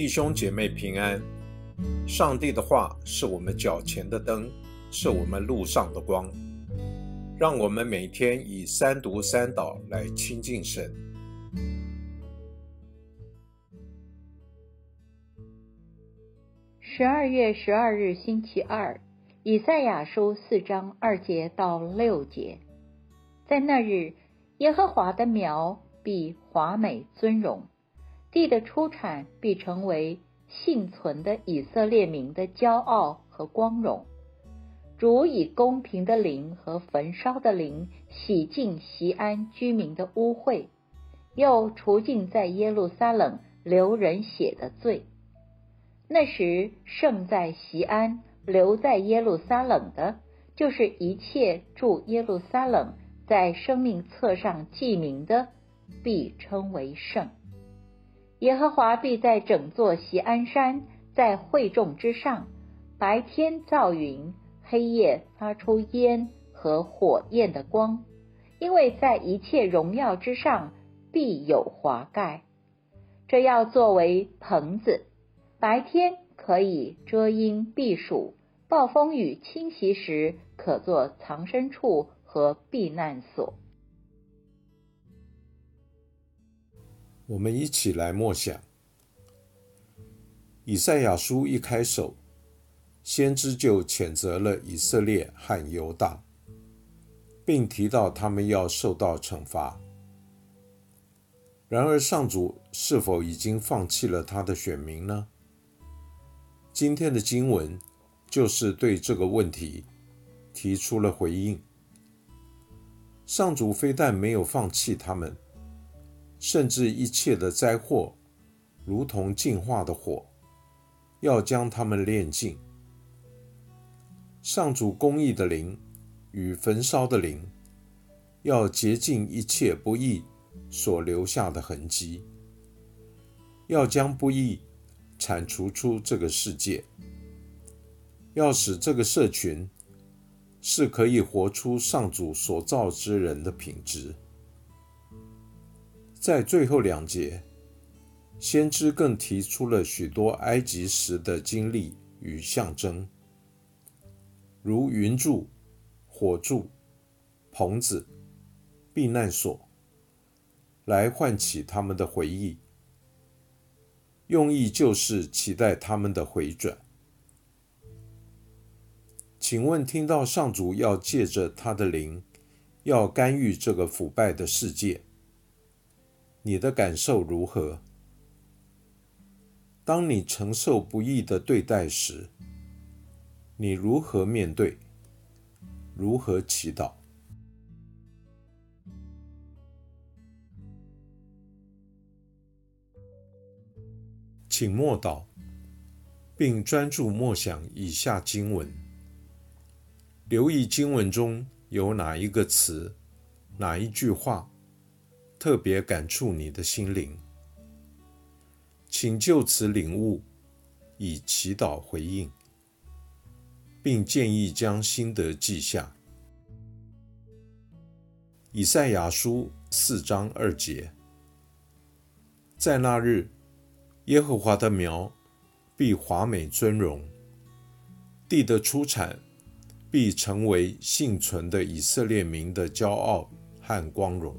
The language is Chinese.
弟兄姐妹平安。上帝的话是我们脚前的灯，是我们路上的光。让我们每天以三读三祷来亲近神。十二月十二日星期二，以赛亚书四章二节到六节，在那日，耶和华的苗必华美尊荣。地的出产必成为幸存的以色列民的骄傲和光荣。主以公平的灵和焚烧的灵洗净西安居民的污秽，又除尽在耶路撒冷流人血的罪。那时胜在西安、留在耶路撒冷的，就是一切住耶路撒冷在生命册上记名的，必称为圣。耶和华必在整座锡安山，在会众之上，白天造云，黑夜发出烟和火焰的光，因为在一切荣耀之上必有华盖。这要作为棚子，白天可以遮阴避暑，暴风雨侵袭时可作藏身处和避难所。我们一起来默想。以赛亚书一开首，先知就谴责了以色列和犹大，并提到他们要受到惩罚。然而，上主是否已经放弃了他的选民呢？今天的经文就是对这个问题提出了回应。上主非但没有放弃他们。甚至一切的灾祸，如同净化的火，要将他们炼尽。上主公义的灵与焚烧的灵，要洁净一切不义所留下的痕迹，要将不义铲除出这个世界，要使这个社群是可以活出上主所造之人的品质。在最后两节，先知更提出了许多埃及时的经历与象征，如云柱、火柱、棚子、避难所，来唤起他们的回忆，用意就是期待他们的回转。请问，听到上主要借着他的灵，要干预这个腐败的世界？你的感受如何？当你承受不易的对待时，你如何面对？如何祈祷？请默祷，并专注默想以下经文，留意经文中有哪一个词、哪一句话。特别感触你的心灵，请就此领悟，以祈祷回应，并建议将心得记下。以赛亚书四章二节，在那日，耶和华的苗必华美尊荣，地的出产必成为幸存的以色列民的骄傲和光荣。